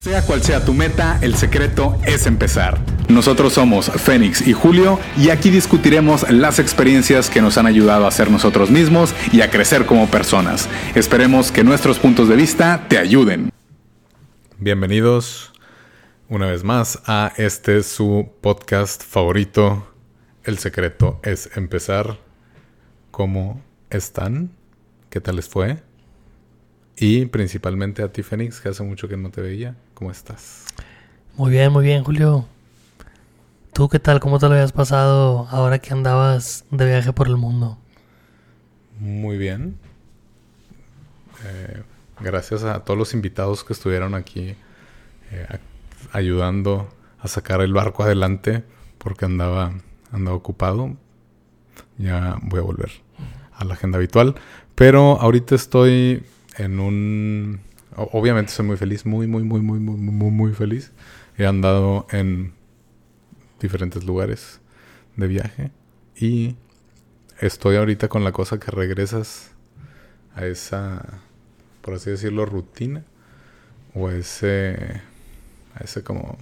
Sea cual sea tu meta, el secreto es empezar. Nosotros somos Fénix y Julio y aquí discutiremos las experiencias que nos han ayudado a ser nosotros mismos y a crecer como personas. Esperemos que nuestros puntos de vista te ayuden. Bienvenidos una vez más a este su podcast favorito. El secreto es empezar. ¿Cómo están? ¿Qué tal les fue? Y principalmente a ti, Fénix, que hace mucho que no te veía. ¿Cómo estás? Muy bien, muy bien, Julio. ¿Tú qué tal? ¿Cómo te lo habías pasado ahora que andabas de viaje por el mundo? Muy bien. Eh, gracias a todos los invitados que estuvieron aquí eh, ayudando a sacar el barco adelante porque andaba, andaba ocupado. Ya voy a volver a la agenda habitual. Pero ahorita estoy en un... Obviamente soy muy feliz, muy, muy, muy, muy, muy, muy, muy feliz. He andado en diferentes lugares de viaje y estoy ahorita con la cosa que regresas a esa, por así decirlo, rutina o ese, a ese como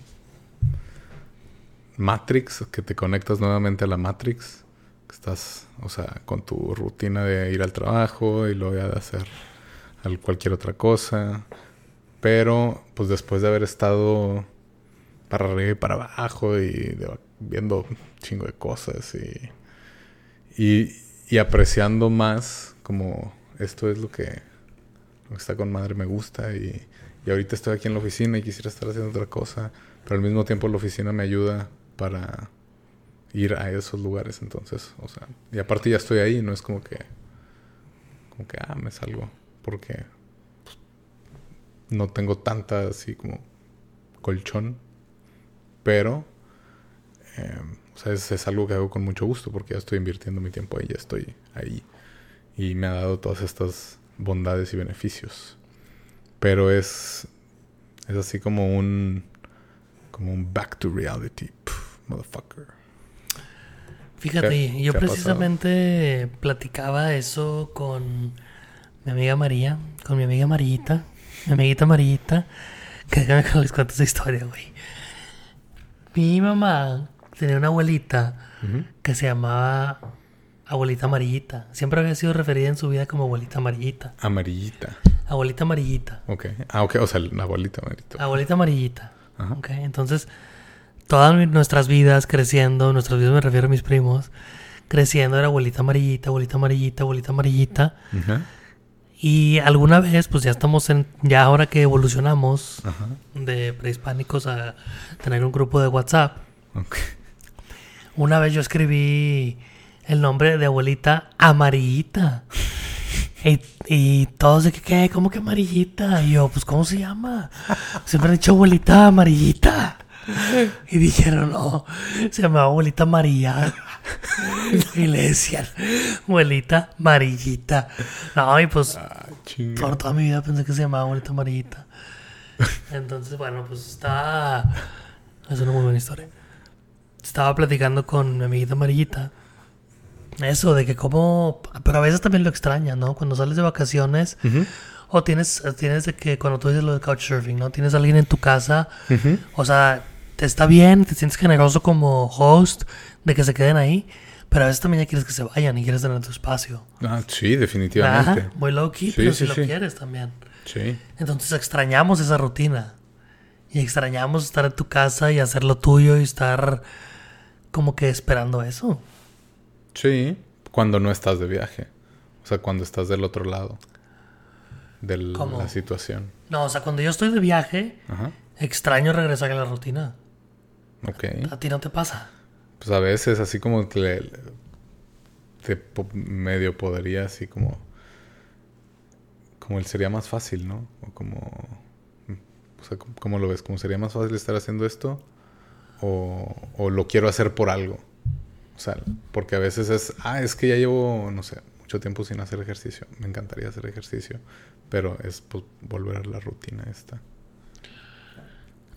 Matrix, que te conectas nuevamente a la Matrix, que estás, o sea, con tu rutina de ir al trabajo y luego de hacer cualquier otra cosa. Pero, pues después de haber estado para arriba y para abajo y viendo un chingo de cosas y, y, apreciando más como esto es lo que, está con madre me gusta y, y ahorita estoy aquí en la oficina y quisiera estar haciendo otra cosa, pero al mismo tiempo la oficina me ayuda para ir a esos lugares, entonces, o sea, y aparte ya estoy ahí, no es como que, como que, ah, me salgo porque pues, no tengo tanta así como colchón. Pero, em, o sea, es, algo que hago con mucho gusto porque ya estoy invirtiendo mi tiempo ahí, ya estoy ahí. Y me ha dado todas estas bondades y beneficios. Pero es, es así como un, como un back to reality, motherfucker. Fíjate, yo precisamente platicaba eso con mi amiga María, con mi amiga Marillita, mi amiguita Marillita, que déjame que les cuento esa historia, güey. Mi mamá tenía una abuelita que se llamaba Abuelita Amarillita. Siempre había sido referida en su vida como Abuelita Amarillita. Amarillita. Abuelita Amarillita. Ok. Ah, ok. O sea, la abuelita amarillita. Abuelita Amarillita. Ajá. Ok. Entonces, todas nuestras vidas creciendo, nuestras vidas me refiero a mis primos, creciendo era abuelita amarillita, abuelita amarillita, abuelita amarillita. Ajá. Y alguna vez, pues ya estamos en, ya ahora que evolucionamos de prehispánicos a tener un grupo de WhatsApp. Una vez yo escribí el nombre de abuelita amarillita. y, y, todos de que, ¿qué? ¿Cómo que amarillita? Y yo, pues, ¿cómo se llama? Siempre han dicho abuelita amarillita. Y dijeron, no, se llama abuelita María. y le decían, abuelita amarillita. No, y pues ah, por toda mi vida pensé que se llamaba abuelita amarillita. Entonces, bueno, pues estaba. Es una muy buena historia. Estaba platicando con mi amiguita amarillita. Eso, de que como. Pero a veces también lo extraña, ¿no? Cuando sales de vacaciones. O tienes, tienes de que cuando tú dices lo de couchsurfing, ¿no? Tienes a alguien en tu casa. O sea, está bien, te sientes generoso como host de que se queden ahí, pero a veces también ya quieres que se vayan y quieres tener tu espacio. Ah, sí, definitivamente. Ajá, muy low key, pero si lo quieres también. Sí. Entonces extrañamos esa rutina. Y extrañamos estar en tu casa y hacer lo tuyo y estar como que esperando eso. Sí, cuando no estás de viaje. O sea, cuando estás del otro lado de la situación. No, o sea, cuando yo estoy de viaje, extraño regresar a la rutina. Ok. ¿A ti no te pasa? Pues a veces así como que te medio podría así como... Como él sería más fácil, ¿no? O como... O sea, ¿cómo lo ves? ¿Como sería más fácil estar haciendo esto? O, o lo quiero hacer por algo. O sea, porque a veces es... Ah, es que ya llevo, no sé, mucho tiempo sin hacer ejercicio. Me encantaría hacer ejercicio. Pero es pues, volver a la rutina esta.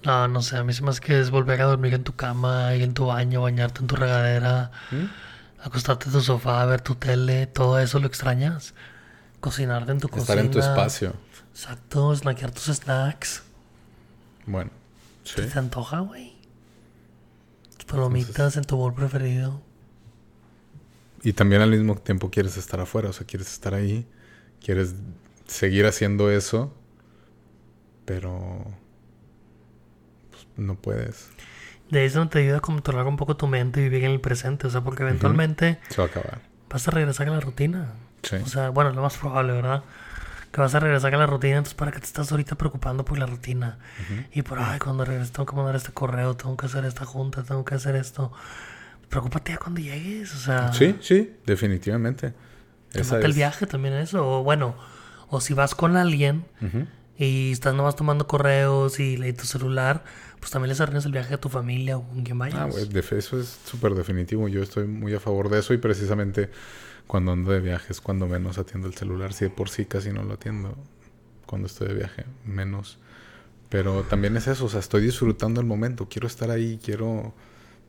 No, no sé, a mí se me hace que es volver a dormir en tu cama, ir en tu baño, bañarte en tu regadera, ¿Mm? acostarte en tu sofá, ver tu tele, todo eso lo extrañas. Cocinarte en tu cocina. Estar en tu espacio. Exacto, snackear tus snacks. Bueno, sí. ¿Te antoja, güey? Palomitas en tu bol preferido. Y también al mismo tiempo quieres estar afuera, o sea, quieres estar ahí, quieres seguir haciendo eso, pero no puedes. De eso te ayuda a controlar un poco tu mente y vivir en el presente, o sea, porque eventualmente se va a acabar. Vas a regresar a la rutina. Sí. O sea, bueno, lo más probable, ¿verdad? Que vas a regresar a la rutina, entonces para qué te estás ahorita preocupando por la rutina. Y por, ay, cuando regreses tengo que mandar este correo, tengo que hacer esta junta, tengo que hacer esto. Preocúpate ya cuando llegues, o sea. Sí, sí, definitivamente. Esa el viaje también eso, o bueno, o si vas con alguien y estás nomás tomando correos y lees tu celular, pues también les arruinas el viaje a tu familia o con quien vayas. Ah, eso es súper definitivo. Yo estoy muy a favor de eso y precisamente cuando ando de viaje es cuando menos atiendo el celular. Si de por sí casi no lo atiendo cuando estoy de viaje, menos. Pero también es eso, o sea, estoy disfrutando el momento. Quiero estar ahí, quiero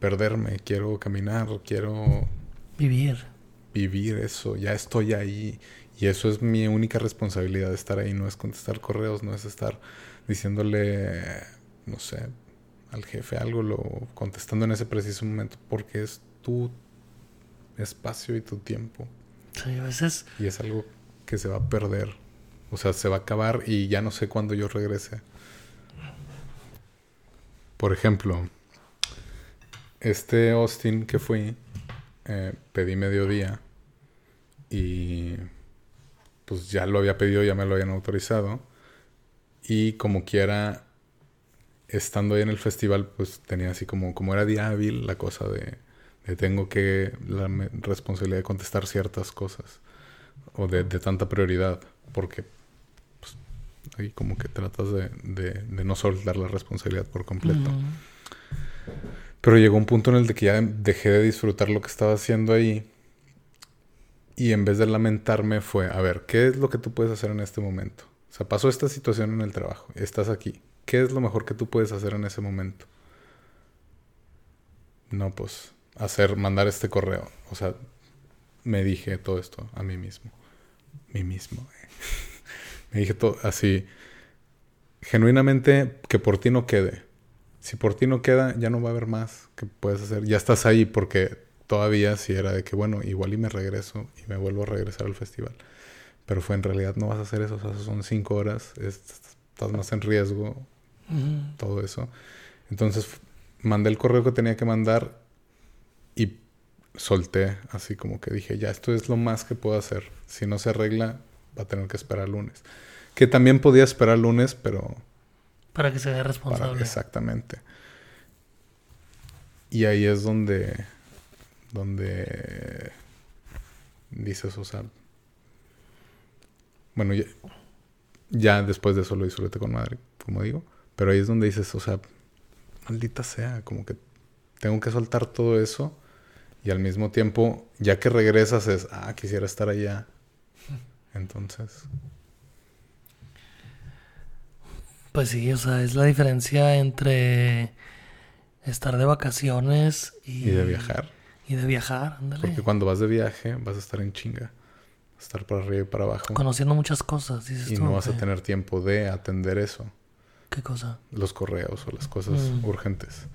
perderme, quiero caminar, quiero... Vivir. Vivir eso, ya estoy ahí. Y eso es mi única responsabilidad de estar ahí. No es contestar correos, no es estar diciéndole no sé, al jefe algo, lo contestando en ese preciso momento, porque es tu espacio y tu tiempo. Sí, a veces. Y es algo que se va a perder. O sea, se va a acabar y ya no sé cuándo yo regrese. Por ejemplo, este Austin que fui, eh, pedí mediodía y pues ya lo había pedido, ya me lo habían autorizado. Y como quiera, estando ahí en el festival, pues tenía así como, como era día hábil, la cosa de, tengo que, la responsabilidad de contestar ciertas cosas, o de, tanta prioridad, porque pues, ahí como que tratas de, de, no soltar la responsabilidad por completo. Pero llegó un punto en el de que ya dejé de disfrutar lo que estaba haciendo ahí. Y en vez de lamentarme fue, a ver, ¿qué es lo que tú puedes hacer en este momento? O sea, pasó esta situación en el trabajo, estás aquí. ¿Qué es lo mejor que tú puedes hacer en ese momento? No, pues hacer, mandar este correo. O sea, me dije todo esto a mí mismo. Mí mismo. Me dije todo así. Genuinamente que por ti no quede. Si por ti no queda, ya no va a haber más que puedes hacer. Ya estás ahí porque todavía si era de que, bueno, igual y me regreso y me vuelvo a regresar al festival. Pero fue en realidad no vas a hacer eso. O sea, son cinco horas. estás más en riesgo todo eso. Entonces mandé el correo que tenía que mandar y solté, así como que dije, ya, esto es lo más que puedo hacer. Si no se arregla, va a tener que esperar lunes. Que también podía esperar lunes, pero... Para que se vea responsable. exactamente. Y ahí es donde... Donde... Dices, o sea... Bueno, ya, ya después de eso lo disfruté con madre, como digo. Pero ahí es donde dices, o sea, maldita sea, como que tengo que soltar todo eso y al mismo tiempo, ya que regresas es, ah, quisiera estar allá. Entonces... Pues sí, o sea, es la diferencia entre estar de vacaciones y... Y de viajar. Y de viajar, ándale. Porque cuando vas de viaje vas a estar en chinga. Estar para arriba y para abajo. Conociendo muchas cosas, dices Y no vas a tener tiempo de atender eso. ¿Qué cosa? Los correos o las cosas mm. urgentes.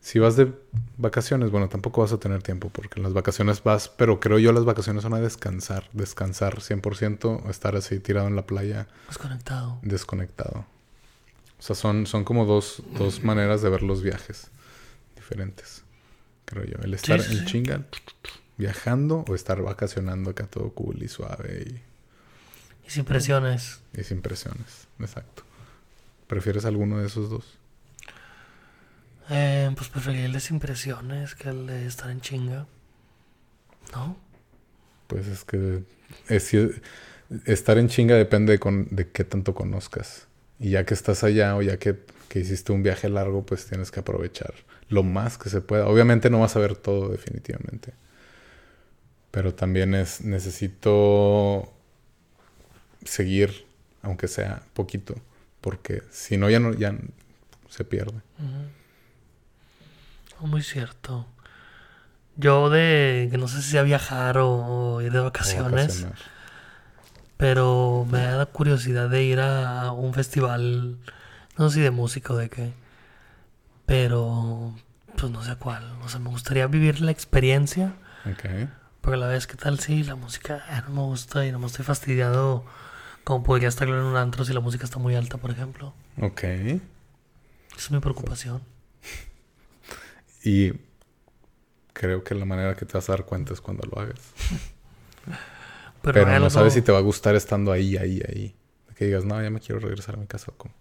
Si vas de vacaciones, bueno, tampoco vas a tener tiempo porque en las vacaciones vas, pero creo yo las vacaciones son a descansar, descansar 100%, estar así tirado en la playa. Desconectado. Desconectado. O sea, son, son como dos, dos maneras de ver los viajes diferentes, creo yo. El estar en chinga, viajando o estar vacacionando acá todo cool y suave y... Y sin presiones. Y sin presiones, exacto. ¿Prefieres alguno de esos dos? Eh, pues preferiría de impresiones que el de estar en chinga. ¿No? Pues es que estar en chinga depende de, de, qué tanto conozcas. Y ya que estás allá o ya que, que, hiciste un viaje largo, pues tienes que aprovechar lo más que se pueda. Obviamente no vas a ver todo definitivamente. Pero también es necesito seguir, aunque sea poquito porque si no ya no ya se pierde. Muy cierto. Yo de que no sé si sea viajar o, ir de vacaciones, pero me da curiosidad de ir a un festival, No sé si de música o de qué. Pero, pues no sé cuál. O sea, me gustaría vivir la experiencia. Ok. Porque a la vez, ¿qué tal si la música ah, no me gusta y no me estoy fastidiado? Como podría estar en un antro si la música está muy alta, por ejemplo. Ok. Esa es mi preocupación. Y creo que la manera que te vas a dar cuenta es cuando lo hagas. Pero, no sabes si te va a gustar estando ahí, ahí, ahí. Que digas, no, ya me quiero regresar a mi casa. ¿cómo?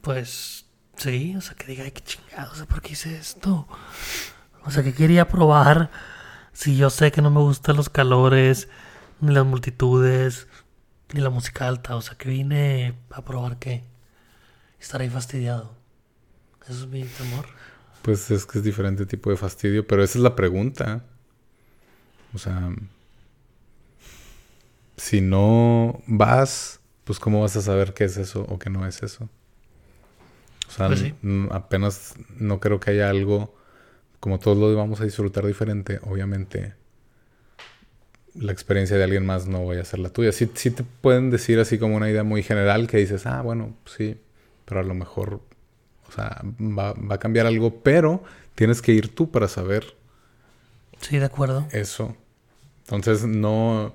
Pues sí, o sea, que diga, ay, qué chingado, o sea, ¿por qué hice esto? O sea, que quería probar si yo sé que no me gustan los calores, ni las multitudes, ni la música alta. O sea, que vine a probar qué. Estar ahí fastidiado. Eso es mi temor. Pues es que es diferente tipo de fastidio, pero esa es la pregunta. O sea, si no vas, pues cómo vas a saber qué es eso o qué no es eso. O sea, pues apenas no creo que haya algo, como todos lo vamos a disfrutar diferente, obviamente la experiencia de alguien más no vaya a ser la tuya. Sí, sí te pueden decir así como una idea muy general que dices, ah, bueno, sí, pero a lo mejor, o sea, va, va a cambiar algo, pero tienes que ir tú para saber. Sí, de acuerdo. Eso. Entonces, no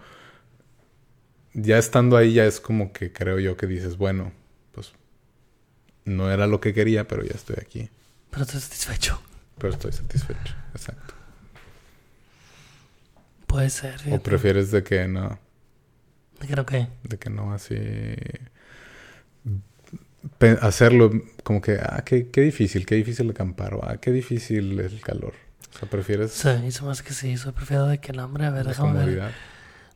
ya estando ahí ya es como que creo yo que dices, bueno, pues no era lo que quería, pero ya estoy aquí. Pero estoy satisfecho. Pero estoy satisfecho, exacto. Puede ser. ¿O prefieres de que no? ¿De que no qué? De que no así... hacerlo como que, ah, qué, qué difícil, qué difícil acampar, o ah, qué difícil el calor. O sea, prefieres... Sí, hizo más que sí, eso prefiero de que el hambre, a ver, déjame ver.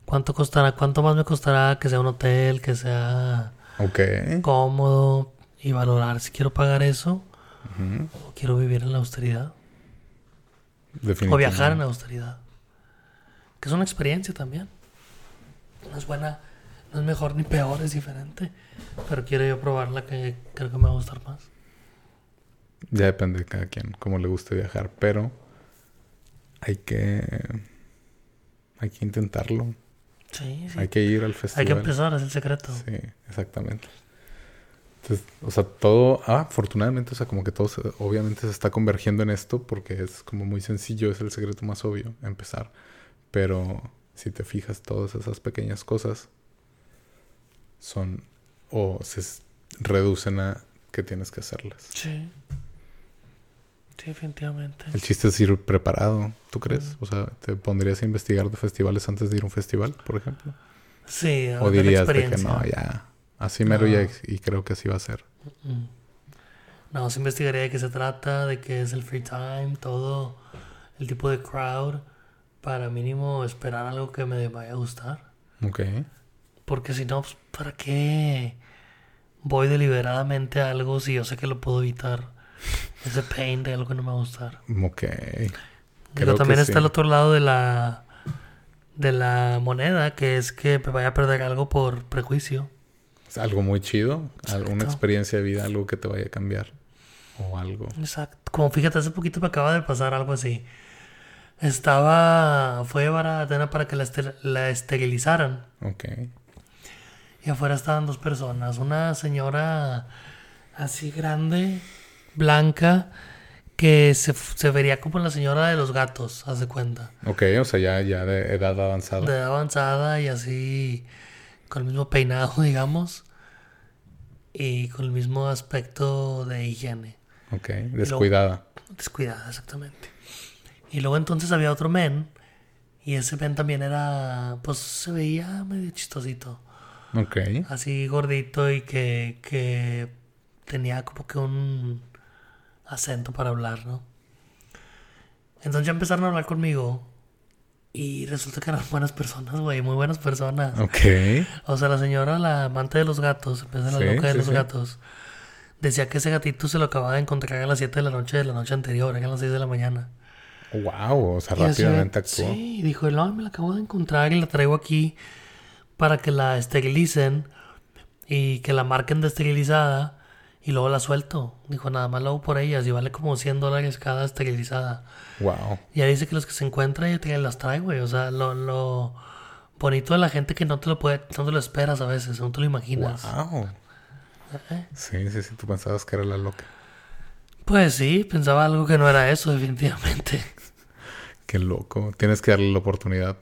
¿Cuánto costará? ¿Cuánto más me costará que sea un hotel, que sea cómodo y valorar si quiero pagar eso o quiero vivir en la austeridad? O viajar en la austeridad. Que es una experiencia también. No es buena, no es mejor ni peor, es diferente. Pero quiero yo probarla que creo que me va a gustar más. Ya depende de cada quien, cómo le guste viajar, pero hay que hay que intentarlo. Sí, Hay que ir al festival. Hay que empezar, es el secreto. Sí, exactamente. Entonces, o sea, todo, ah, afortunadamente, o sea, como que todo obviamente se está convergiendo en esto porque es como muy sencillo, es el secreto más obvio, empezar. Pero si te fijas, todas esas pequeñas cosas son o se reducen a que tienes que hacerlas. Sí. Definitivamente. El chiste es ir preparado, ¿tú crees? O sea, ¿te pondrías a investigar de festivales antes de ir a un festival, por ejemplo? Sí, o dirías de que no, ya, así mero ya, y creo que así va a ser. No, se investigaría de qué se trata, de qué es el free time, todo, el tipo de crowd, para mínimo esperar algo que me vaya a gustar. Ok. Porque si no, pues, ¿para qué voy deliberadamente a algo si yo sé que lo puedo evitar? Ese pain de algo que no me va a gustar. Ok. Pero también está el otro lado de la de la moneda, que es que me vaya a perder algo por prejuicio. Es algo muy chido, alguna experiencia de vida, algo que te vaya a cambiar o algo. Exacto. Como fíjate, hace poquito me acaba de pasar algo así. Estaba, fue a Atena para que la, la esterilizaran. Ok. Y afuera estaban dos personas, una señora así grande blanca que se, se, vería como la señora de los gatos, haz de cuenta. Ok, o sea, ya, ya de edad avanzada. De edad avanzada y así, con el mismo peinado, digamos, y con el mismo aspecto de higiene. Ok, descuidada. descuidada, exactamente. Y luego entonces había otro men, y ese men también era, pues se veía medio chistosito. Ok. Así gordito y que, que tenía como que un acento para hablar, ¿no? Entonces ya empezaron a hablar conmigo y resulta que eran buenas personas, güey, muy buenas personas. Ok. O sea, la señora, la amante de los gatos, de la loca de los gatos, decía que ese gatito se lo acababa de encontrar a las 7 de la noche de la noche anterior, a las 6 de la mañana. Wow, o sea, rápidamente actuó. Sí, dijo, no, me la acabo de encontrar y la traigo aquí para que la esterilicen y que la marquen de esterilizada y luego la suelto. Dijo, nada más lo hago por ellas y vale como 100 dólares cada esterilizada. Wow. Y ya dice que los que se encuentran ya te las trae, güey. O sea, lo, lo bonito de la gente que no te lo puede, no te lo esperas a veces, no te lo imaginas. Wow. ¿Eh? Sí, sí, sí, tú pensabas que era la loca. Pues sí, pensaba algo que no era eso, definitivamente. Qué loco. Tienes que darle la oportunidad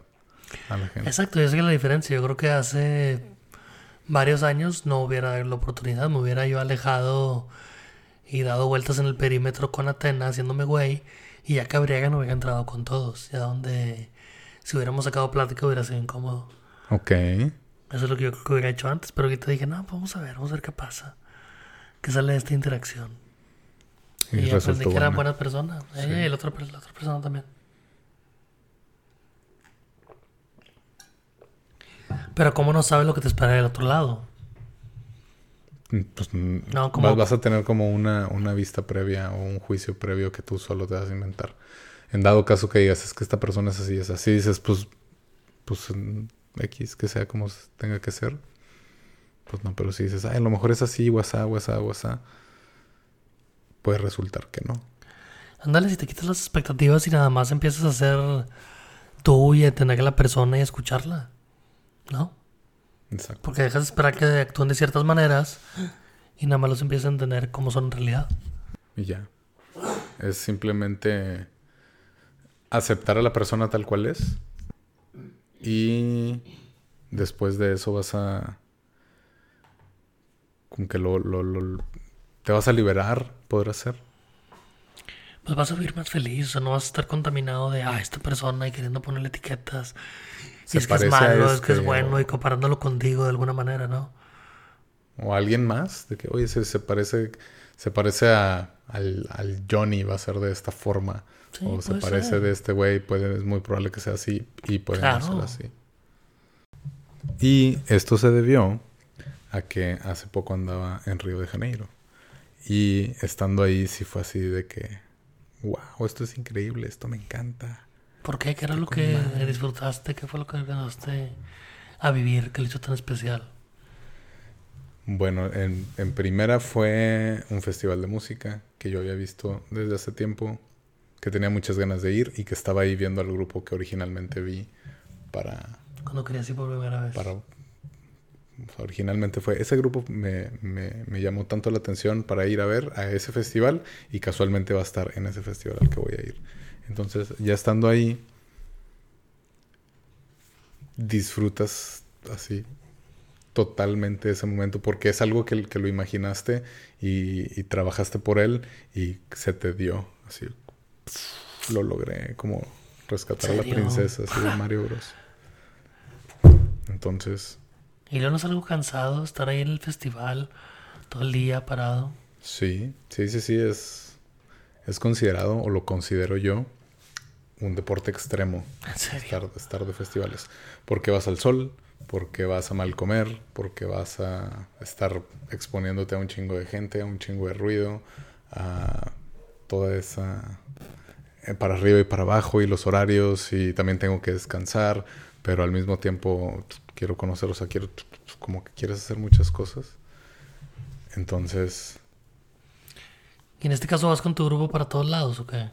a la gente. Exacto, esa es la diferencia. Yo creo que hace varios años no hubiera dado la oportunidad. Me hubiera yo alejado y dado vueltas en el perímetro con Atena, haciéndome güey. Y ya Cabriaga no hubiera entrado con todos. Ya donde, si hubiéramos sacado plática, hubiera sido incómodo. Ok. Eso es lo que yo creo que hubiera hecho antes. Pero ahorita dije, no, vamos a ver, vamos a ver qué pasa. ¿Qué sale de esta interacción? Y, Y aprendí que era buena. persona. Ella y el otro, la otra persona también. Pero ¿cómo no sabes lo que te espera del otro lado? Mm, Pues, mm, No, como- vas, vas a tener como una, una vista previa o un juicio previo que tú solo te vas a inventar. En dado caso que digas, es que esta persona es así, es así, dices, pues, pues mm, X, que sea como tenga que ser. Pues no, pero si dices, ay, a lo mejor es así, WhatsApp, WhatsApp, WhatsApp, puede resultar que no. Ándale, si te quitas las expectativas y nada más empiezas a ser tú y a entender a la persona y a escucharla. ¿No? Exacto. Porque dejas de esperar que actúen de ciertas maneras y nada más los empiezas a entender cómo son en realidad. Y ya. Es simplemente aceptar a la persona tal cual es. Y después de eso vas a. Como que lo, lo- lo- te vas a liberar, podrá ser. Pues vas a vivir más feliz, o sea, no vas a estar contaminado de, ah, esta persona y queriendo ponerle etiquetas. Se y es que es malo, es que es este, bueno o- y comparándolo contigo de alguna manera, ¿no? O alguien más, de que, oye, se, se parece, se parece a, al, al Johnny, va a ser de esta forma. Sí, o se parece ser. de este güey, es muy probable que sea así y puede Claro. no ser así. Y esto se debió a que hace poco andaba en Río de Janeiro. Y estando ahí sí fue así de que, wow, esto es increíble, esto me encanta. ¿Por qué? ¿Qué era lo que madre. disfrutaste? ¿Qué fue lo que empezaste a vivir que le hizo tan especial? Bueno, en, en primera fue un festival de música que yo había visto desde hace tiempo, que tenía muchas ganas de ir y que estaba ahí viendo al grupo que originalmente vi para... Cuando querías ir por primera vez. para originalmente fue... Ese grupo me, me, me llamó tanto la atención para ir a ver a ese festival y casualmente va a estar en ese festival al que voy a ir. Entonces, ya estando ahí, disfrutas así totalmente ese momento porque es algo que, que lo imaginaste y, y trabajaste por él y se te dio así lo logré como rescatar a la princesa así de Mario Bros entonces Y luego no es algo cansado estar ahí en el festival todo el día parado. sí sí sí sí es es considerado o lo considero yo un deporte extremo En serio. estar, estar de festivales. Porque vas al sol, porque vas a mal comer, porque vas a estar exponiéndote a un chingo de gente, a un chingo de ruido, a toda esa... eh, para arriba y para abajo y los horarios y también tengo que descansar, pero al mismo tiempo quiero conocer, o sea, quiero como que quieres hacer muchas cosas. Entonces, ¿Y en este caso vas con tu grupo para todos lados o qué?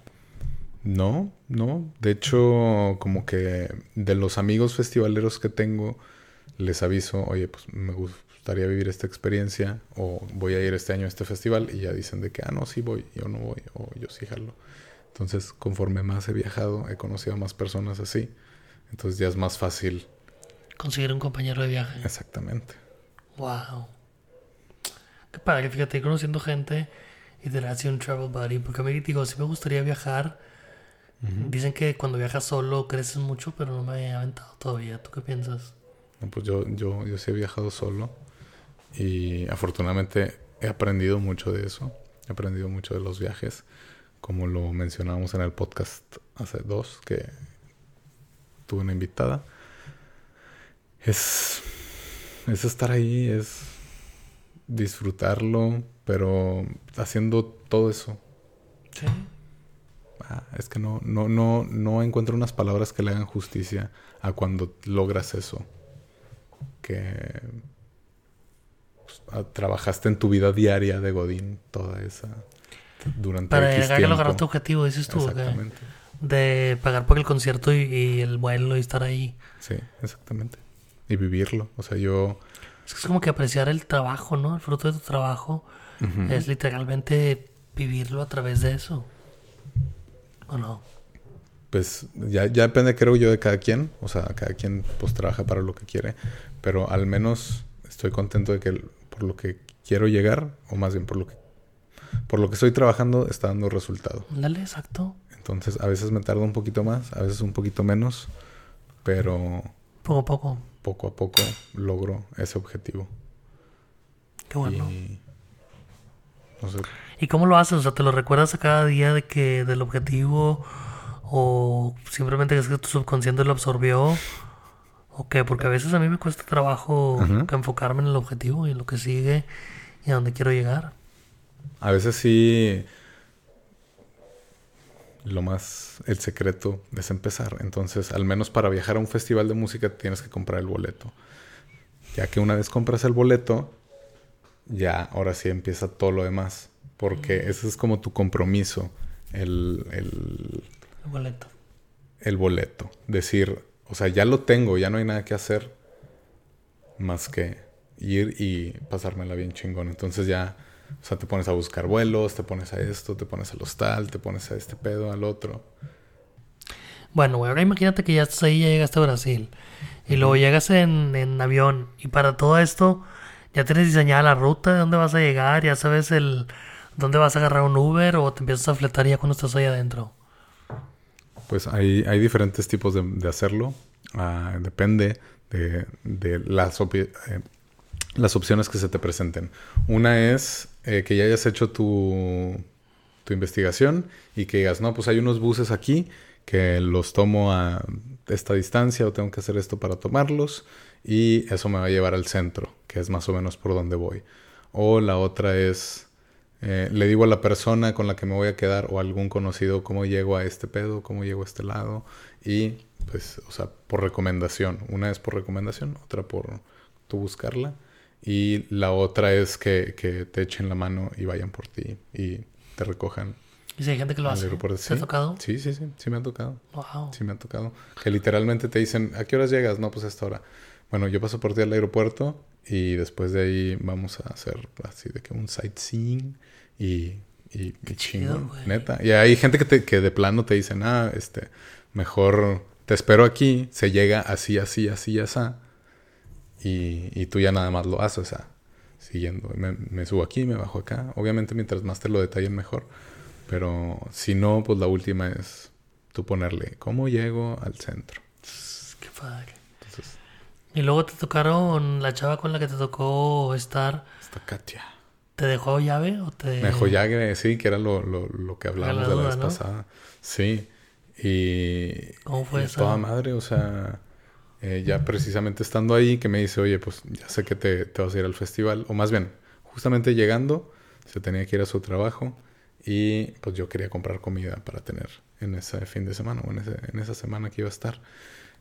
No, no. De hecho, como que de los amigos festivaleros que tengo, les aviso, oye, pues me gustaría vivir esta experiencia o voy a ir este año a este festival y ya dicen de que, ah, no, sí voy, yo no voy o yo sí jalo. Entonces, conforme más he viajado, he conocido a más personas así. Entonces ya es más fácil. Conseguir un compañero de viaje. Exactamente. Wow. Qué padre, fíjate, ir conociendo gente y tener así un travel buddy. Porque a mí, digo, sí me gustaría viajar. Dicen que cuando viajas solo creces mucho, pero no me he aventado todavía. ¿Tú qué piensas? No, pues yo, yo, yo sí he viajado solo y afortunadamente he aprendido mucho de eso. He aprendido mucho de los viajes, como lo mencionábamos en el podcast hace dos, que tuve una invitada. Es, es estar ahí, es disfrutarlo, pero haciendo todo eso. Sí. Ah, es que no, no, no, no encuentro unas palabras que le hagan justicia a cuando logras eso. Que pues, ah, trabajaste en tu vida diaria de Godín toda esa durante Para X llegar a lograr tu objetivo, dices tú. Exactamente. De pagar por el concierto y, y el vuelo y estar ahí. Sí, exactamente. Y vivirlo. O sea, yo Es que es como que apreciar el trabajo, ¿no? El fruto de tu trabajo es literalmente vivirlo a través de eso. ¿O no? Pues ya, ya depende, creo yo, de cada quien. O sea, cada quien pues trabaja para lo que quiere. Pero al menos estoy contento de que por lo que quiero llegar, o más bien por lo que por lo que estoy trabajando, está dando resultado. Dale, exacto. Entonces, a veces me tarda un poquito más, a veces un poquito menos, pero... Poco a poco. Poco a poco logro ese objetivo. Qué bueno. Y, no sé. ¿Y cómo lo haces? O sea, ¿te lo recuerdas a cada día de que del objetivo o simplemente es que tu subconsciente lo absorbió? ¿O qué? Porque a veces a mí me cuesta trabajo enfocarme en el objetivo y en lo que sigue y a dónde quiero llegar. A veces sí lo más, el secreto es empezar. Entonces, al menos para viajar a un festival de música tienes que comprar el boleto. Ya que una vez compras el boleto, ya ahora sí empieza todo lo demás. Porque mm. ese es como tu compromiso, el, el, el boleto. El boleto. Decir, o sea, ya lo tengo, ya no hay nada que hacer más que ir y pasármela bien chingón. Entonces ya o sea, te pones a buscar vuelos, te pones a esto, te pones al hostal, te pones a este pedo, al otro. Bueno, ahora imagínate que ya estás ahí, ya llegaste a Brasil. Y luego llegas en, avión. Y para todo esto, ya tienes diseñada la ruta de dónde vas a llegar, ya sabes el dónde vas a agarrar un Uber o te empiezas a fletar ya cuando estás ahí adentro. Pues hay, diferentes tipos de, hacerlo. Ah, depende de, eh, las opciones que se te presenten. Una es eh, que ya hayas hecho tu, tu investigación y que digas, no, pues hay unos buses aquí que los tomo a esta distancia o tengo que hacer esto para tomarlos y eso me va a llevar al centro, que es más o menos por donde voy. O la otra es, eh, le digo a la persona con la que me voy a quedar o algún conocido cómo llego a este pedo, cómo llego a este lado y pues, o sea, por recomendación. Una es por recomendación, otra por tú buscarla y la otra es que, te echen la mano y vayan por ti y te recojan. ¿Y si hay gente que lo hace? ¿Te ha tocado? Sí, sí, sí. Sí me ha tocado. Wow. Sí me ha tocado. Que literalmente te dicen, ¿a qué horas llegas? No, pues a esta hora. Bueno, yo paso por ti al aeropuerto y después de ahí vamos a hacer así de que un sightseeing y, y, chingón, neta. Y hay gente que, te, que de plano te dicen, ah, este, mejor te espero aquí, se llega así, así, así, así y, y tú ya nada más lo haces, o sea, siguiendo. Me, subo aquí, me bajo acá. Obviamente mientras más te lo detallen mejor. Pero si no, pues la última es tú ponerle cómo llego al centro. Qué padre. Y luego te tocaron la chava con la que te tocó estar. Esta Katia. ¿Te dejó llave o te...? Me dejó llave, sí, que era lo, lo, lo que hablábamos de la vez pasada. Sí. Y... ¿Cómo fue eso? Toda madre, o sea... Eh, ya precisamente estando ahí, que me dice, oye, pues ya sé que te, te, vas a ir al festival, o más bien, justamente llegando, se tenía que ir a su trabajo y pues yo quería comprar comida para tener en ese fin de semana o en, ese, en esa semana que iba a estar.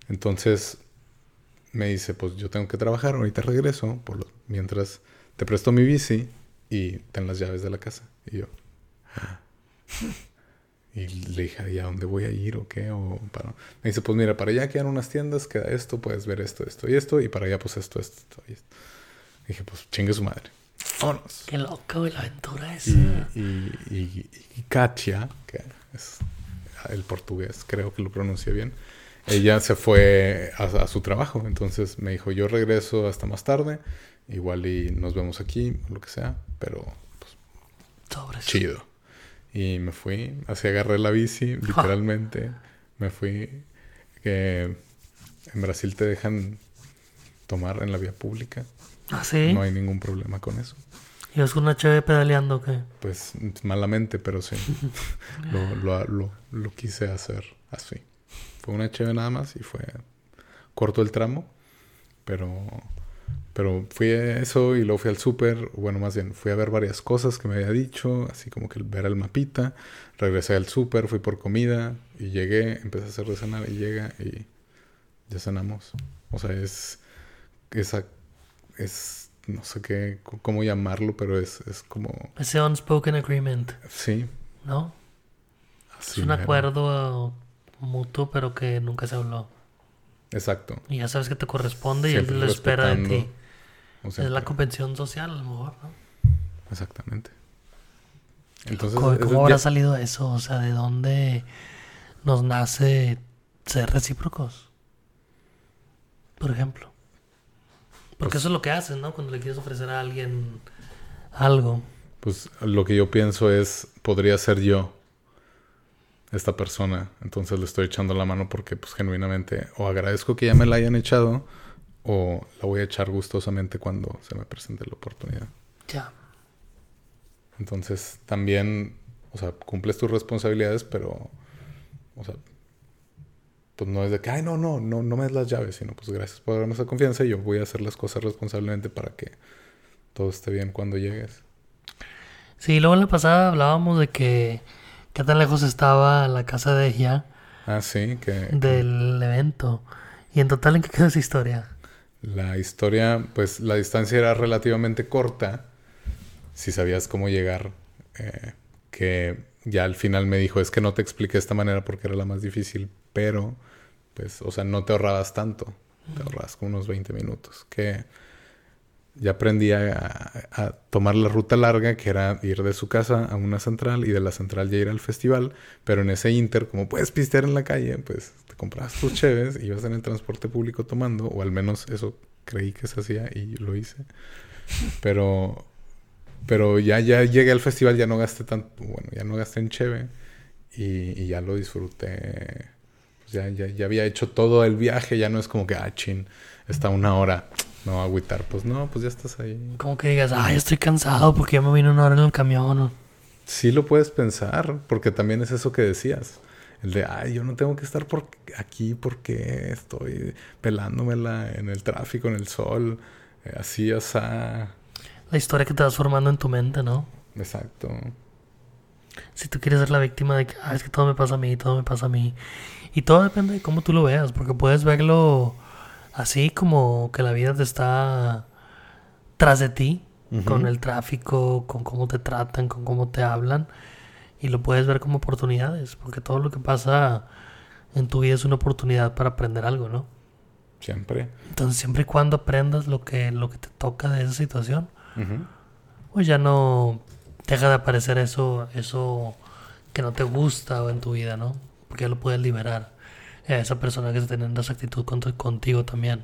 Entonces me dice, pues yo tengo que trabajar, ahorita regreso, por mientras te presto mi bici y ten las llaves de la casa. Y yo... Ah". Y le dije, ¿y a dónde voy a ir o qué? O para... Me dice, pues mira, para allá quedan unas tiendas, queda esto, puedes ver esto, esto y esto, y para allá pues esto, esto, esto y esto. dije, pues chingue su madre. Vámonos. Qué loco la aventura esa. Y, y, y, Katia, que es el portugués, creo que lo pronuncia bien, ella se fue a, su trabajo. Entonces me dijo, yo regreso hasta más tarde, igual y nos vemos aquí, lo que sea, pero pues, chido. Y me fui, así agarré la bici, literalmente. me fui. Que en Brasil te dejan tomar en la vía pública. ¿Ah, sí? No hay ningún problema con eso. ¿Y es una chévere pedaleando o qué? Pues malamente, pero sí. lo, lo, lo, lo, quise hacer así. Fue una chévere nada más y fue corto el tramo, pero pero fui a eso y luego fui al súper, bueno, más bien fui a ver varias cosas que me había dicho, así como que ver el mapita, regresé al súper, fui por comida y llegué, empecé a hacer de cenar y llega y ya cenamos. O sea, es esa es no sé qué cómo llamarlo, pero es, es como ese unspoken agreement. Sí. ¿No? es un acuerdo mutuo, pero que nunca se habló. Exacto. Y ya sabes que te corresponde y él lo espera de ti. es la convención social, a lo mejor, ¿no? Exactamente. Entonces, ¿Cómo, habrá salido eso? O sea, ¿de dónde nos nace ser recíprocos? Por ejemplo. Porque pues eso es lo que haces, ¿no? Cuando le quieres ofrecer a alguien algo. Pues lo que yo pienso es, podría ser yo esta persona. Entonces le estoy echando la mano porque pues genuinamente o agradezco que ya me la hayan echado o la voy a echar gustosamente cuando se me presente la oportunidad. Ya. Entonces también, o sea, cumples tus responsabilidades, pero, o sea, pues no es de que, ay, no, no, no, no me des las llaves, sino pues gracias por darme esa confianza y yo voy a hacer las cosas responsablemente para que todo esté bien cuando llegues. Sí, luego en la pasada hablábamos de que qué tan lejos estaba la casa de ella. Ah, sí, que... Del evento. ¿Y en total en qué quedó esa historia? La historia, pues la distancia era relativamente corta, si sabías cómo llegar, eh, que ya al final me dijo, es que no te expliqué de esta manera porque era la más difícil, pero, pues, o sea, no te ahorrabas tanto, te ahorrabas como unos 20 minutos, que ya aprendí a, tomar la ruta larga, que era ir de su casa a una central y de la central ya ir al festival, pero en ese inter, como puedes pistear en la calle, pues te comprabas tus cheves, ibas en el transporte público tomando, o al menos eso creí que se hacía y lo hice. Pero pero ya, ya llegué al festival, ya no gasté tanto, bueno, ya no gasté en cheve y, ya lo disfruté. Pues ya, ya, ya, había hecho todo el viaje, ya no es como que, ah, chin, está una hora, no agüitar. Pues no, pues ya estás ahí. Como que digas, ay, estoy cansado porque ya me vine una hora en el camión. Sí lo puedes pensar, porque también es eso que decías. El de, ay, yo no tengo que estar por aquí porque estoy pelándomela en el tráfico, en el sol, eh, así, o sea la historia que te vas formando en tu mente, ¿no? Exacto. Si tú quieres ser la víctima de que, ah, es que todo me pasa a mí, todo me pasa a mí. Y todo depende de cómo tú lo veas, porque puedes verlo así como que la vida te está tras de ti, con el tráfico, con cómo te tratan, con cómo te hablan. Y lo puedes ver como oportunidades, porque todo lo que pasa en tu vida es una oportunidad para aprender algo, ¿no? Siempre. Entonces, siempre y cuando aprendas lo que, lo que te toca de esa situación, pues ya no deja de aparecer eso, eso que no te gusta en tu vida, ¿no? Porque ya lo puedes liberar. A esa persona que está teniendo esa actitud contigo también.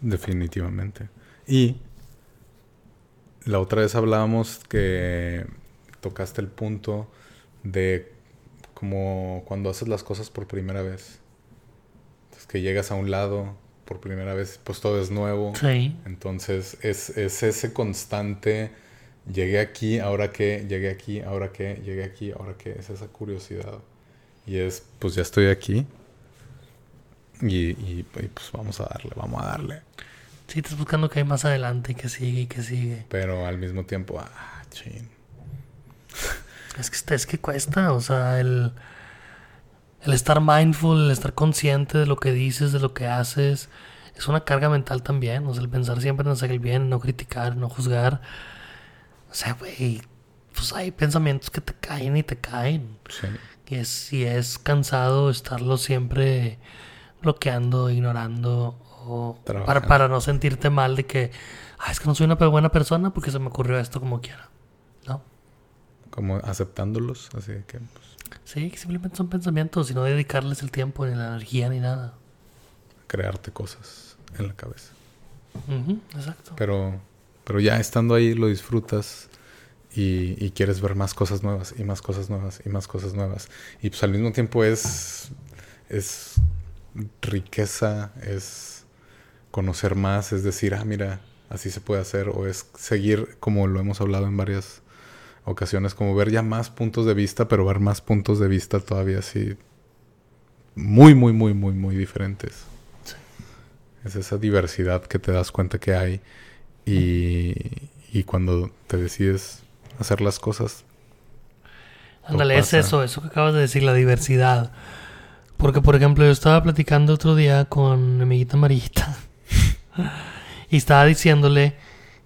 Definitivamente. Y la otra vez hablábamos que tocaste el punto de como cuando haces las cosas por primera vez. Entonces, que llegas a un lado por primera vez, pues todo es nuevo. Sí. Entonces es, ese constante, llegué aquí, ahora qué, llegué aquí, ahora qué, llegué aquí, ahora qué, es esa curiosidad. Y es, pues ya estoy aquí. Y, pues vamos a darle, vamos a darle. Sí, estás buscando que hay más adelante y que sigue y que sigue. Pero al mismo tiempo, ah, chin. Es que, es que cuesta, o sea, el el estar mindful, el estar consciente de lo que dices, de lo que haces, es una carga mental también. O sea, el pensar siempre en hacer el bien, no criticar, no juzgar. O sea, güey, pues hay pensamientos que te caen y te caen. Sí. Y es, y es cansado estarlo siempre bloqueando, ignorando, o para, para no sentirte mal de que, ah, es que no soy una buena persona porque se me ocurrió esto como quiera. ¿No? Como aceptándolos, así que, pues. Sí, que simplemente son pensamientos y no dedicarles el tiempo, ni la energía, ni nada. Crearte cosas en la cabeza. exacto. Pero, pero ya estando ahí lo disfrutas y, quieres ver más cosas nuevas y más cosas nuevas y más cosas nuevas. Y pues al mismo tiempo es, es riqueza, es conocer más, es decir, ah, mira, así se puede hacer, o es seguir, como lo hemos hablado en varias ocasiones como ver ya más puntos de vista, pero ver más puntos de vista todavía así muy, muy, muy, muy, muy diferentes. Es esa diversidad que te das cuenta que hay y, y cuando te decides hacer las cosas. Ándale, es eso, eso que acabas de decir, la diversidad. Porque, por ejemplo, yo estaba platicando otro día con mi amiguita Marita y estaba diciéndole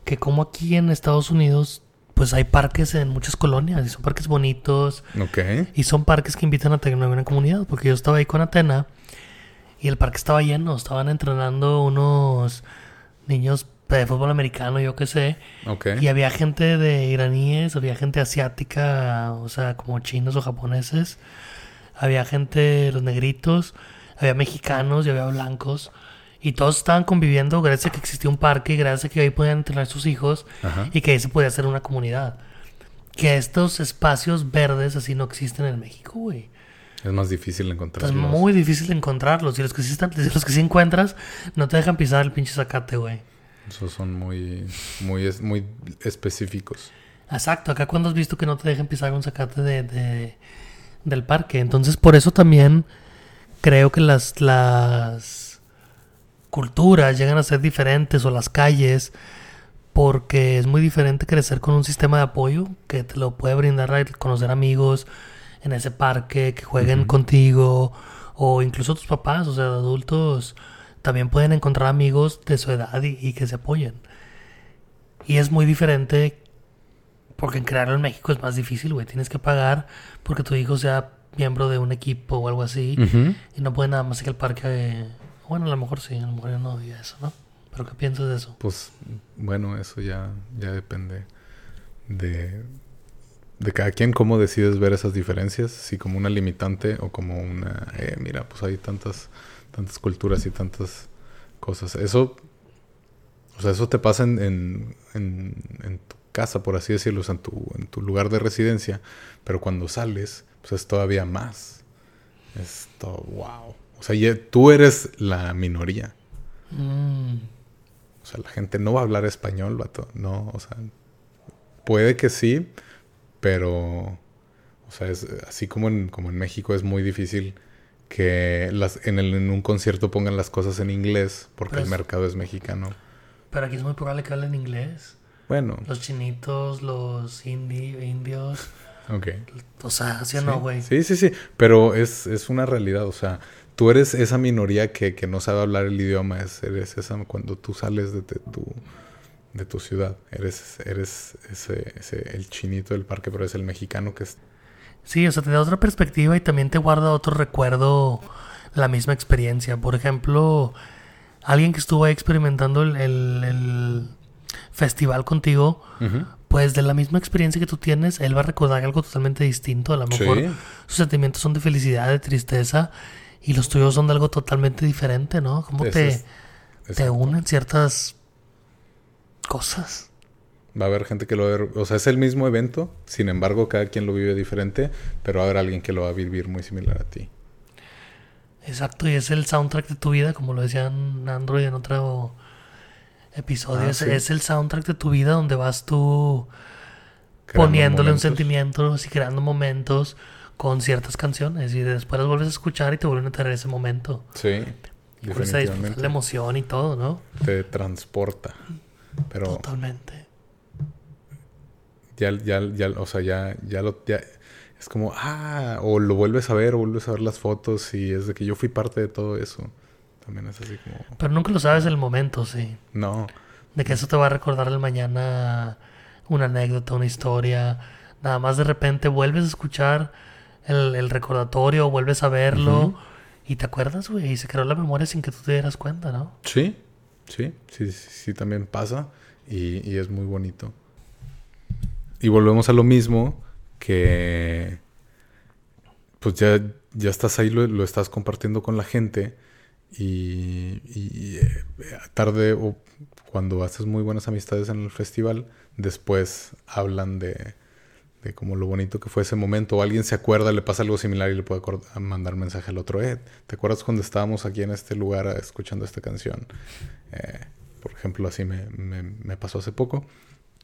que como aquí en Estados Unidos pues hay parques en muchas colonias y son parques bonitos. Ok. Y son parques que invitan a tener una comunidad. Porque yo estaba ahí con Atena y el parque estaba lleno. Estaban entrenando unos niños de fútbol americano, yo qué sé. Okay. Y había gente de iraníes, había gente asiática, o sea, como chinos o japoneses. Había gente, los negritos, había mexicanos y había blancos. Y todos estaban conviviendo gracias a que existía un parque y gracias a que ahí podían entrenar sus hijos y que ahí se podía hacer una comunidad. Que estos espacios verdes así no existen en México, güey. Es más difícil encontrarlos. Es muy difícil encontrarlos. Y los que sí están, los que sí encuentras, no te dejan pisar el pinche zacate, güey. Esos son muy, muy, muy específicos. Exacto. Acá cuando has visto que no te dejan pisar un zacate de, del parque. Entonces, por eso también creo que las, las culturas llegan a ser diferentes o las calles. Porque es muy diferente crecer con un sistema de apoyo que te lo puede brindar a conocer amigos en ese parque, que jueguen contigo, o incluso tus papás, o sea, adultos también pueden encontrar amigos de su edad y, que se apoyen. Y es muy diferente porque en crearlo en México es más difícil, güey. Tienes que pagar porque tu hijo sea miembro de un equipo o algo así. Y no puede nada más ir al parque. Bueno, a lo mejor sí, a lo mejor yo no había eso, ¿no? ¿Pero qué piensas de eso? Pues bueno, eso ya, ya depende de, de cada quien, cómo decides ver esas diferencias, si como una limitante o como una, eh, mira, pues hay tantas tantas culturas y tantas cosas. Eso, o sea, eso te pasa en, en, tu casa, por así decirlo, en, tu, en tu lugar de residencia, pero cuando sales, pues es todavía más. Es todo, wow. O sea, tú eres la minoría. Mm. O sea, la gente no va a hablar español, vato. No, o sea, puede que sí, pero, o sea, es así como en, como en México es muy difícil que las, en, el, en un concierto pongan las cosas en inglés porque el mercado es mexicano. Pero aquí es muy probable que hablen inglés. Bueno. Los chinitos, los indios. Ok. O sea, ¿sí o no, güey? Sí, sí, sí. Pero es, es una realidad. O sea, tú eres esa minoría que, que no sabe hablar el idioma. Es, eres esa cuando tú sales de, tu, de tu ciudad. Eres, eres ese, ese, el chinito del parque, pero es el mexicano que es Sí, o sea, te da otra perspectiva y también te guarda otro recuerdo, la misma experiencia. Por ejemplo, alguien que estuvo ahí experimentando el, festival contigo, pues de la misma experiencia que tú tienes, él va a recordar algo totalmente distinto. A lo mejor sus sentimientos son de felicidad, de tristeza, y los tuyos son de algo totalmente diferente, ¿no? ¿Cómo te, te unen ciertas cosas? Va a haber gente que lo va a ver, o sea, es el mismo evento, sin embargo, cada quien lo vive diferente, pero va a haber alguien que lo va a vivir muy similar a ti. Exacto, y es el soundtrack de tu vida, como lo decían Android en otro episodio. Ah, es, el soundtrack de tu vida donde vas tú poniéndole un sentimiento y creando momentos con ciertas canciones y después las vuelves a escuchar y te vuelven a tener ese momento. Sí, definitivamente. La emoción y todo, ¿no? Te transporta. Pero Totalmente ya, ya, ya, o sea, ya, ya lo, ya, es como, ah, o lo vuelves a ver, o vuelves a ver las fotos y es de que yo fui parte de todo eso. También es así como... Pero nunca lo sabes el momento, sí. No. De que eso te va a recordar el mañana una anécdota, una historia. Nada más de repente vuelves a escuchar el, recordatorio, vuelves a verlo y te acuerdas, güey, y se creó la memoria sin que tú te dieras cuenta, ¿no? Sí, sí, sí, sí, también pasa y, y es muy bonito. Y volvemos a lo mismo que pues ya, ya estás ahí, lo, estás compartiendo con la gente y, eh, tarde o cuando haces muy buenas amistades en el festival, después hablan de, de como lo bonito que fue ese momento. O alguien se acuerda, le pasa algo similar y le puede mandar mensaje al otro. Eh, ¿te acuerdas cuando estábamos aquí en este lugar escuchando esta canción? Eh, por ejemplo, así me, me pasó hace poco.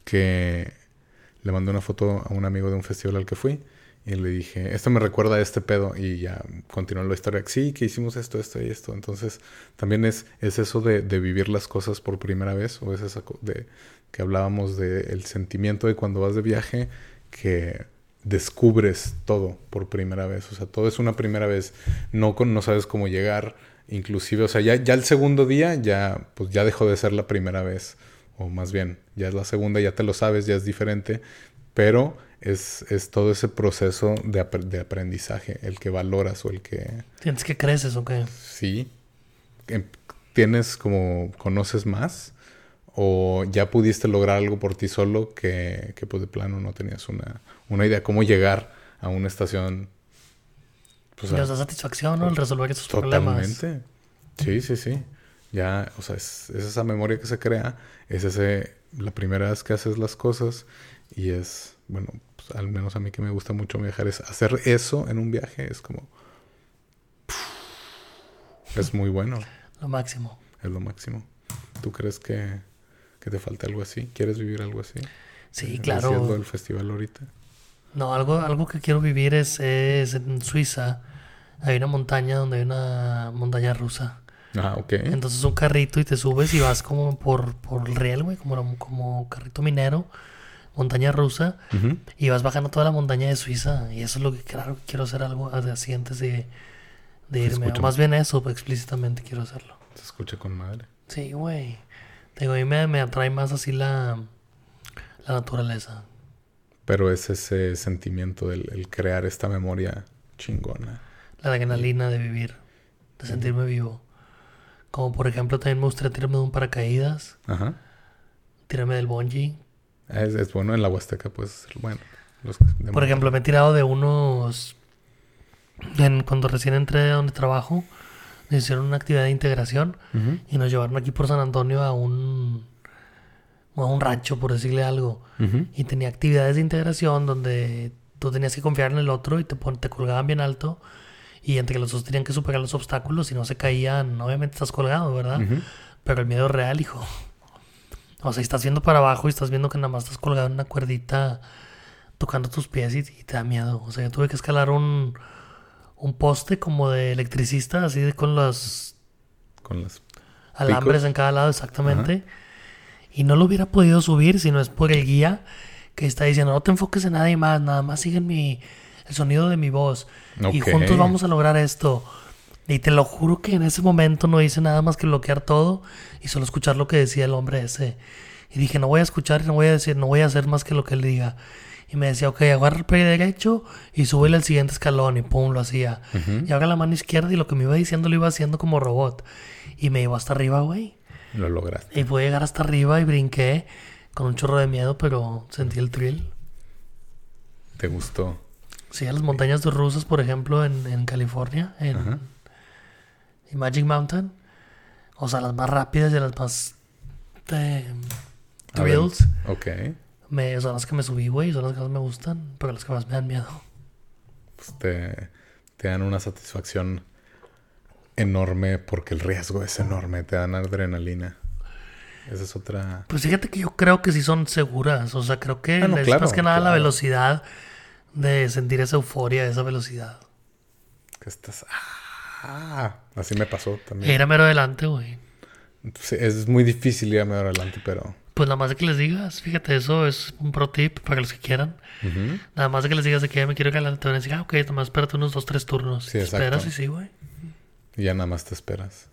Que le mandé una foto a un amigo de un festival al que fui y le dije, esto me recuerda a este pedo y ya continuó la historia. Sí, que hicimos esto, esto y esto. Entonces también es, es eso de, vivir las cosas por primera vez o es eso de que hablábamos del sentimiento de cuando vas de viaje que descubres todo por primera vez. O sea, todo es una primera vez. No, con, no sabes cómo llegar. Inclusive, o sea, ya, ya el segundo día ya, pues ya dejó de ser la primera vez o más bien, ya es la segunda, ya te lo sabes, ya es diferente, pero es, es todo ese proceso de, de, aprendizaje, el que valoras o el que... ¿Tienes que creces o qué? Sí. Em, tienes como, conoces más, ¿O ya pudiste lograr algo por ti solo que, que pues de plano no tenías una, una idea cómo llegar a una estación? Pues, da satisfacción, ¿no? El resolver esos problemas. Totalmente. Sí, sí, sí. Ya, o sea, es, esa memoria que se crea, es ese, la primera vez que haces las cosas y es, bueno, pues, al menos a mí que me gusta mucho viajar, es hacer eso en un viaje, es como... Es muy bueno. Lo máximo. Es lo máximo. ¿Tú crees que, que te falta algo así? ¿Quieres vivir algo así? Sí, claro. el festival ahorita? No, algo, algo que quiero vivir es, es en Suiza. Hay una montaña donde hay una montaña rusa. Ah, ok. Entonces un carrito y te subes y vas como por, por el riel, güey, como, como carrito minero, montaña rusa, y vas bajando toda la montaña de Suiza. Y eso es lo que claro quiero hacer algo así antes de, de irme. más bien eso, explícitamente quiero hacerlo. Se escucha con madre. Sí, güey. Digo, a mí me, me atrae más así la, la naturaleza. Pero es ese sentimiento del el crear esta memoria chingona. La adrenalina de vivir, de sentirme vivo. Como por ejemplo, también me gustaría tirarme de un paracaídas. Ajá. Tirarme del bungee. Es, bueno en la Huasteca, pues, bueno. por ejemplo, me he tirado de unos... cuando recién entré a donde trabajo, me hicieron una actividad de integración y nos llevaron aquí por San Antonio a un... a un rancho, por decirle algo. Y tenía actividades de integración donde tú tenías que confiar en el otro y te, te colgaban bien alto y entre los dos tenían que superar los obstáculos y no se caían, obviamente estás colgado, ¿verdad? Pero el miedo es real, hijo. O sea, estás viendo para abajo y estás viendo que nada más estás colgado en una cuerdita tocando tus pies y, te da miedo. O sea, yo tuve que escalar un, un poste como de electricista, así de con los... Con los... Alambres en cada lado, exactamente. Y no lo hubiera podido subir si no es por el guía que está diciendo, no te enfoques en nadie más, nada más sigue mi, el sonido de mi voz. Y juntos vamos a lograr esto. Y te lo juro que en ese momento no hice nada más que bloquear todo y solo escuchar lo que decía el hombre ese. Y dije, no voy a escuchar no voy a decir, no voy a hacer más que lo que él diga. Y me decía, ok, agarra el pie derecho y súbele al siguiente escalón y pum, lo hacía. Y haga la mano izquierda y lo que me iba diciendo lo iba haciendo como robot. Y me iba hasta arriba, güey. Lo lograste. Y pude llegar hasta arriba y brinqué con un chorro de miedo, pero sentí el thrill. ¿Te gustó? Sí, a las montañas rusas, por ejemplo, en, en California, en, Magic Mountain. O sea, las más rápidas y las más thrills. Ok. Me, son las que me subí, güey, son las que más me gustan, pero las que más me dan miedo. Pues te, te dan una satisfacción enorme porque el riesgo es enorme, te dan adrenalina. Esa es otra. Pues fíjate que yo creo que sí son seguras. O sea, creo que ah, más que nada la velocidad de sentir esa euforia, esa velocidad. Que estás. Ah, así me pasó también. Era mero adelante, güey. es muy difícil ir a mero adelante, pero. Pues nada más que les digas, fíjate, eso es un pro tip para los que quieran. Nada más de que les digas de que ya me quiero que adelante, te van a decir, ah, ok, nada más espérate unos dos, tres turnos. Sí, Esperas y sí, güey. Y ya nada más te esperas.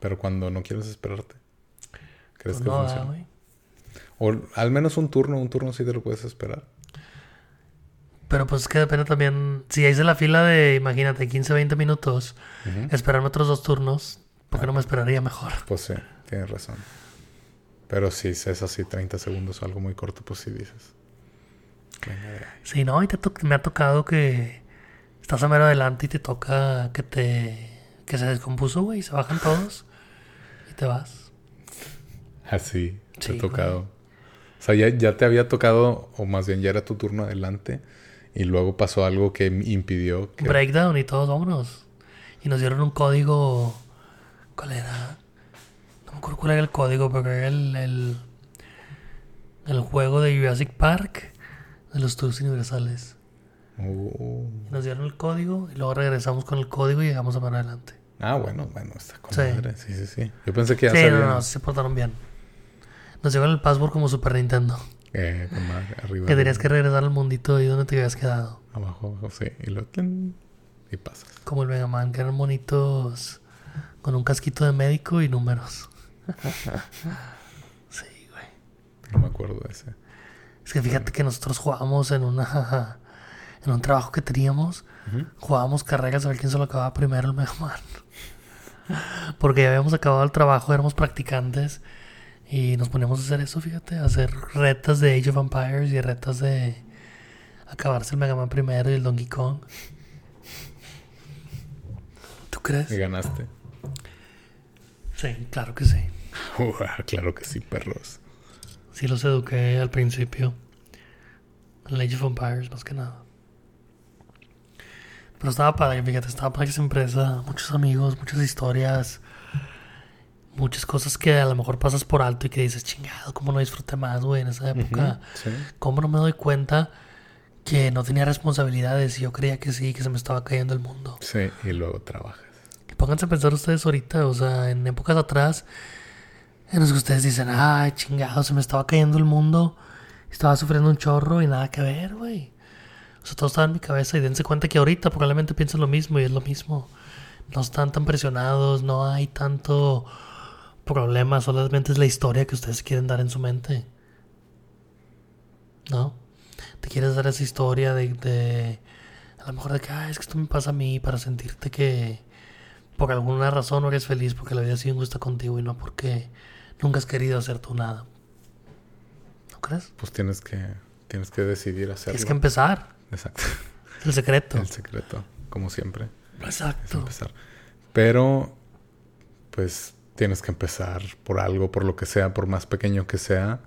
Pero cuando no quieres esperarte, ¿crees pues que funciona? O al menos un turno, un turno sí te lo puedes esperar. Pero pues es que depende también. Si hice la fila de, imagínate, 15, 20 minutos, esperarme otros dos turnos, ¿por qué no me esperaría mejor? Pues sí, tienes razón. Pero si es así 30 segundos o algo muy corto, pues sí dices. Sí, no, y te me ha tocado que estás a mero adelante y te toca que te. que se descompuso, güey, y se bajan todos y te vas. Así, te ha tocado. O sea, ya, ya te había tocado, o más bien ya era tu turno adelante y luego pasó algo que impidió que... Breakdown y todos, vámonos. Y nos dieron un código... ¿Cuál era? No me acuerdo cuál era el código, pero era el... El, el juego de Jurassic Park de los tours universales. Oh. Nos dieron el código y luego regresamos con el código y llegamos a para adelante. Ah, bueno, bueno, está con sí. Sí, sí, sí. Yo pensé que ya Sí, no, no, se portaron bien. Nos dieron el password como Super Nintendo. Eh, arriba. Que tenías que regresar al mundito ahí donde te habías quedado. Abajo, abajo, sí. Y lo... Y pasas. Como el Mega Man, que eran monitos con un casquito de médico y números. sí, güey. No me acuerdo de ese. Es que fíjate que nosotros jugábamos en una... En un trabajo que teníamos, jugábamos carreras a ver quién se lo acababa primero el Mega Man. Porque ya habíamos acabado el trabajo, éramos practicantes Y nos ponemos a hacer eso, fíjate, a hacer retas de Age of Empires y retas de acabarse el Mega Man primero y el Donkey Kong. ¿Tú crees? Y ganaste. Sí, claro que sí. claro que sí, perros. Sí los eduqué al principio. En Age of Empires, más que nada. Pero estaba padre, fíjate, estaba para esa empresa. Muchos amigos, muchas historias muchas cosas que a lo mejor pasas por alto y que dices, chingado, ¿cómo no disfruté más, güey, en esa época? ¿Cómo no me doy cuenta que no tenía responsabilidades y yo creía que sí, que se me estaba cayendo el mundo? Sí, y luego trabajas. pónganse a pensar ustedes ahorita, o sea, en épocas atrás, en las que ustedes dicen, ay, chingado, se me estaba cayendo el mundo, estaba sufriendo un chorro y nada que ver, güey. O sea, todo estaba en mi cabeza y dense cuenta que ahorita probablemente piensan lo mismo y es lo mismo. No están tan presionados, no hay tanto problema, solamente es la historia que ustedes quieren dar en su mente. ¿No? Te quieres dar esa historia de, de a lo mejor de que, es que esto me pasa a mí para sentirte que por alguna razón no eres feliz porque la vida sido injusta contigo y no porque nunca has querido hacer tú nada. ¿No crees? Pues tienes que, tienes que decidir hacerlo. Tienes que empezar. Exacto. El secreto. El secreto, como siempre. Exacto. empezar. Pero, pues tienes que empezar por algo, por lo que sea, por más pequeño que sea.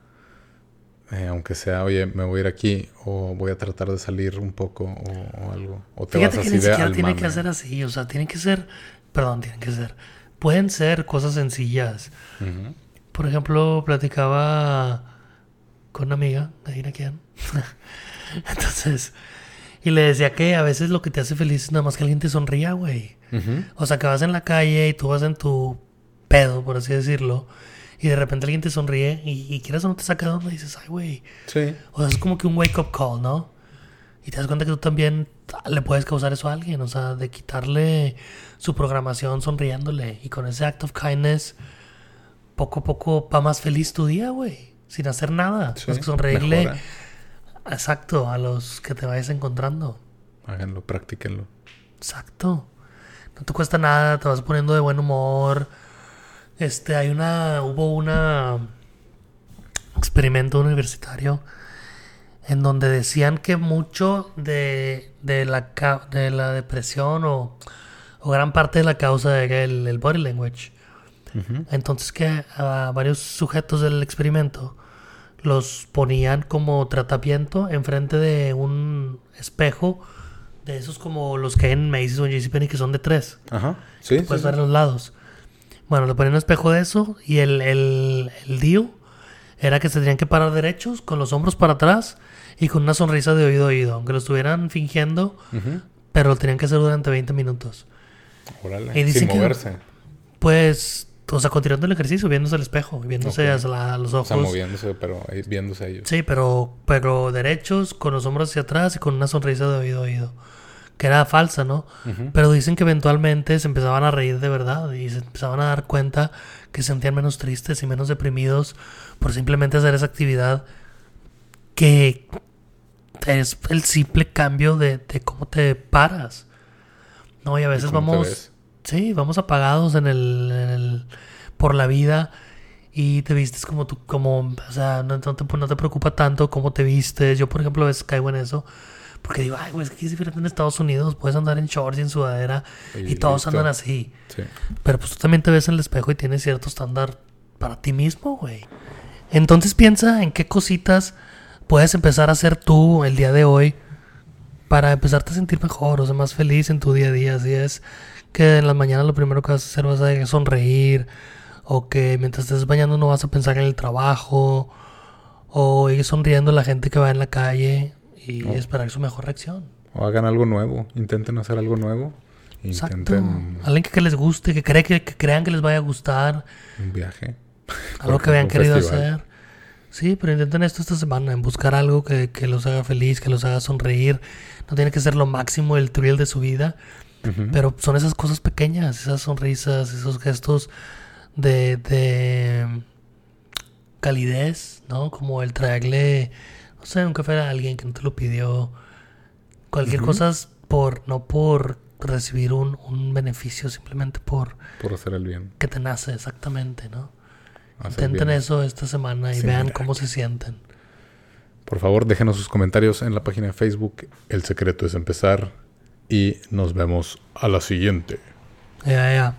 Eh, aunque sea, oye, me voy a ir aquí o voy a tratar de salir un poco o, algo. O te Fíjate vas que ni siquiera tiene que ser así, o sea, tiene que ser, perdón, tienen que ser, pueden ser cosas sencillas. Por ejemplo, platicaba con una amiga, de quién. Entonces, y le decía que a veces lo que te hace feliz es nada más que alguien te sonría, güey. O sea, que vas en la calle y tú vas en tu pedo, por así decirlo. Y de repente alguien te sonríe y, y quieras o no te saca de onda y dices, ay, güey. Sí. O sea, es como que un wake up call, ¿no? Y te das cuenta que tú también le puedes causar eso a alguien, o sea, de quitarle su programación sonriéndole. Y con ese act of kindness, poco a poco va más feliz tu día, güey. Sin hacer nada. Sí, que sonreírle. Exacto, a los que te vayas encontrando. Háganlo, practíquenlo. Exacto. No te cuesta nada, te vas poniendo de buen humor este, hay una, hubo una experimento universitario en donde decían que mucho de, de, la, de la depresión o, o, gran parte de la causa era el, body language. Entonces que a varios sujetos del experimento los ponían como tratamiento enfrente de un espejo de esos como los que hay en Macy's o en JCPenney que son de tres. Ajá. Sí. puedes ver los lados. Bueno, le ponían un espejo de eso y el, el, el deal era que se tenían que parar derechos, con los hombros para atrás y con una sonrisa de oído a oído, aunque lo estuvieran fingiendo, pero lo tenían que hacer durante 20 minutos. Órale, y sin moverse. pues, o sea, continuando el ejercicio, viéndose al espejo, viéndose a los ojos. O sea, moviéndose, pero viéndose a ellos. Sí, pero, pero derechos, con los hombros hacia atrás y con una sonrisa de oído a oído que era falsa, ¿no? Pero dicen que eventualmente se empezaban a reír de verdad y se empezaban a dar cuenta que se sentían menos tristes y menos deprimidos por simplemente hacer esa actividad que es el simple cambio de, cómo te paras. No, y a veces vamos, sí, vamos apagados en el, por la vida y te vistes como tú, como, o sea, no, te, no te preocupa tanto cómo te vistes. Yo, por ejemplo, a veces caigo en eso porque digo, ay, güey, es que es diferente en Estados Unidos. Puedes andar en shorts y en sudadera y, todos andan así. Pero pues tú también te ves en el espejo y tienes cierto estándar para ti mismo, güey. Entonces piensa en qué cositas puedes empezar a hacer tú el día de hoy para empezarte a sentir mejor, o sea, más feliz en tu día a día. Así es que en las mañanas lo primero que vas a hacer vas a sonreír, o que mientras estés bañando no vas a pensar en el trabajo, o ir sonriendo a la gente que va en la calle, y esperar su mejor reacción. O hagan algo nuevo, intenten hacer algo nuevo. Intenten... Alguien que, les guste, que, cree que, crean que les vaya a gustar. Un viaje. Algo que habían querido hacer. Sí, pero intenten esto esta semana, en buscar algo que, los haga feliz, que los haga sonreír. No tiene que ser lo máximo el thrill de su vida, pero son esas cosas pequeñas, esas sonrisas, esos gestos de, de calidez, ¿no? Como el traerle o sea, aunque fuera alguien que no te lo pidió. Cualquier cosa es por, no por recibir un, un, beneficio, simplemente por... Por hacer el bien. Que te nace, exactamente, ¿no? Intenten eso esta semana y vean cómo se sienten. Por favor, déjenos sus comentarios en la página de Facebook. El secreto es empezar. Y nos vemos a la siguiente. Ya, ya.